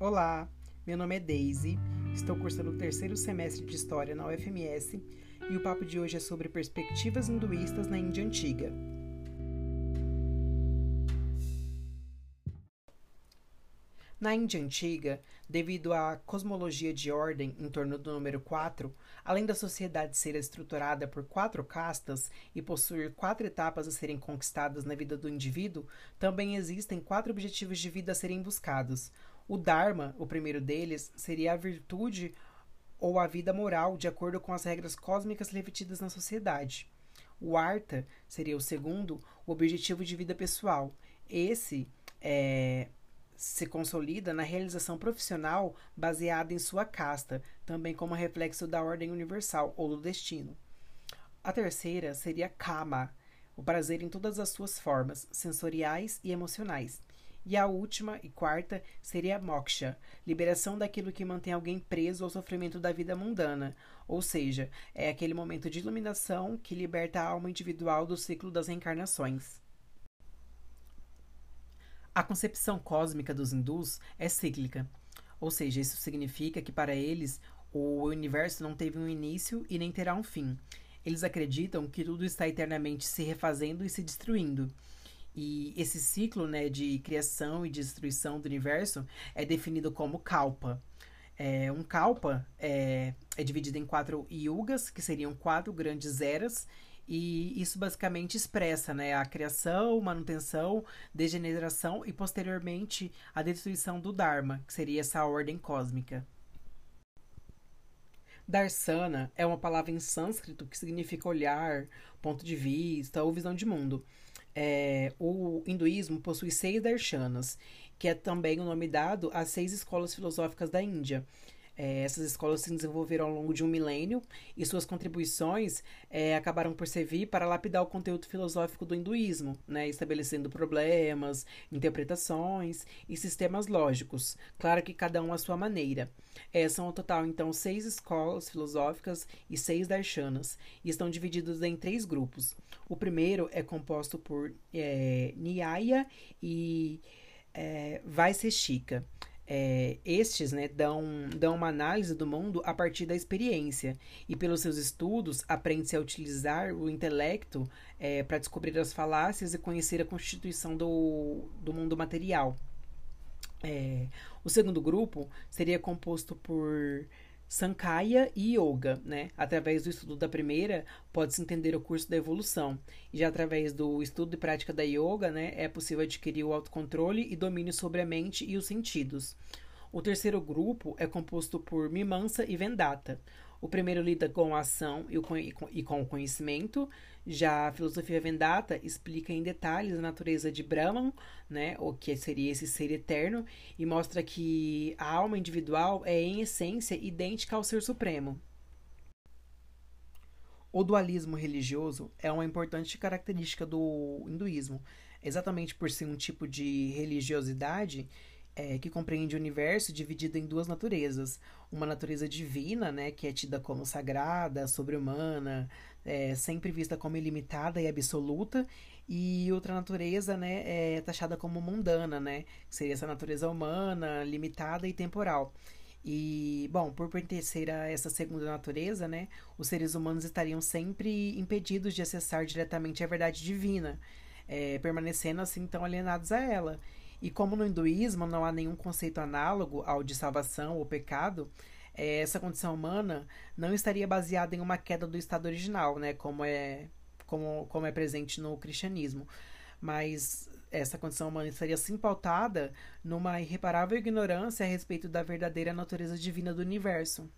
Olá, meu nome é Daisy, estou cursando o terceiro semestre de História na UFMS e o papo de hoje é sobre perspectivas hinduístas na Índia Antiga. Na Índia Antiga, devido à cosmologia de ordem em torno do número 4, além da sociedade ser estruturada por quatro castas e possuir quatro etapas a serem conquistadas na vida do indivíduo, também existem quatro objetivos de vida a serem buscados. O Dharma, o primeiro deles, seria a virtude ou a vida moral de acordo com as regras cósmicas refletidas na sociedade. O Artha seria o segundo, o objetivo de vida pessoal. Esse é, se consolida na realização profissional baseada em sua casta, também como reflexo da ordem universal ou do destino. A terceira seria Kama, o prazer em todas as suas formas, sensoriais e emocionais. E a última e quarta seria Moksha, liberação daquilo que mantém alguém preso ao sofrimento da vida mundana, ou seja, é aquele momento de iluminação que liberta a alma individual do ciclo das reencarnações. A concepção cósmica dos hindus é cíclica, ou seja, isso significa que para eles o universo não teve um início e nem terá um fim. Eles acreditam que tudo está eternamente se refazendo e se destruindo. E esse ciclo né, de criação e destruição do universo é definido como kalpa. É, um kalpa é, é dividido em quatro yugas, que seriam quatro grandes eras, e isso basicamente expressa né, a criação, manutenção, degeneração e posteriormente a destruição do Dharma, que seria essa ordem cósmica. Darsana é uma palavra em sânscrito que significa olhar, ponto de vista ou visão de mundo. É, o hinduísmo possui seis darshanas, que é também o nome dado às seis escolas filosóficas da Índia. É, essas escolas se desenvolveram ao longo de um milênio e suas contribuições é, acabaram por servir para lapidar o conteúdo filosófico do hinduísmo, né, estabelecendo problemas, interpretações e sistemas lógicos, claro que cada um à sua maneira. É, são ao total, então, seis escolas filosóficas e seis darshanas, e estão divididos em três grupos. O primeiro é composto por é, Nyaya e é, Vaiseshika. É, estes né, dão, dão uma análise do mundo a partir da experiência e, pelos seus estudos, aprende-se a utilizar o intelecto é, para descobrir as falácias e conhecer a constituição do, do mundo material. É, o segundo grupo seria composto por Sankaya e Yoga, né? Através do estudo da primeira, pode-se entender o curso da evolução. E já através do estudo e prática da Yoga, né, é possível adquirir o autocontrole e domínio sobre a mente e os sentidos. O terceiro grupo é composto por Mimansa e Vendata. O primeiro lida com a ação e com o conhecimento, já a filosofia Vendata explica em detalhes a natureza de Brahman, né, o que seria esse ser eterno, e mostra que a alma individual é, em essência, idêntica ao ser supremo. O dualismo religioso é uma importante característica do hinduísmo, exatamente por ser um tipo de religiosidade é, que compreende o universo dividido em duas naturezas. Uma natureza divina, né, que é tida como sagrada, sobre-humana, é, sempre vista como ilimitada e absoluta, e outra natureza, né, é taxada como mundana, né, que seria essa natureza humana, limitada e temporal. E, bom, por pertencer a essa segunda natureza, né, os seres humanos estariam sempre impedidos de acessar diretamente a verdade divina, é, permanecendo assim tão alienados a ela. E como no hinduísmo não há nenhum conceito análogo ao de salvação ou pecado, é, essa condição humana não estaria baseada em uma queda do estado original, né, como é, como, como é presente no cristianismo. Mas essa condição humana estaria sim pautada numa irreparável ignorância a respeito da verdadeira natureza divina do universo.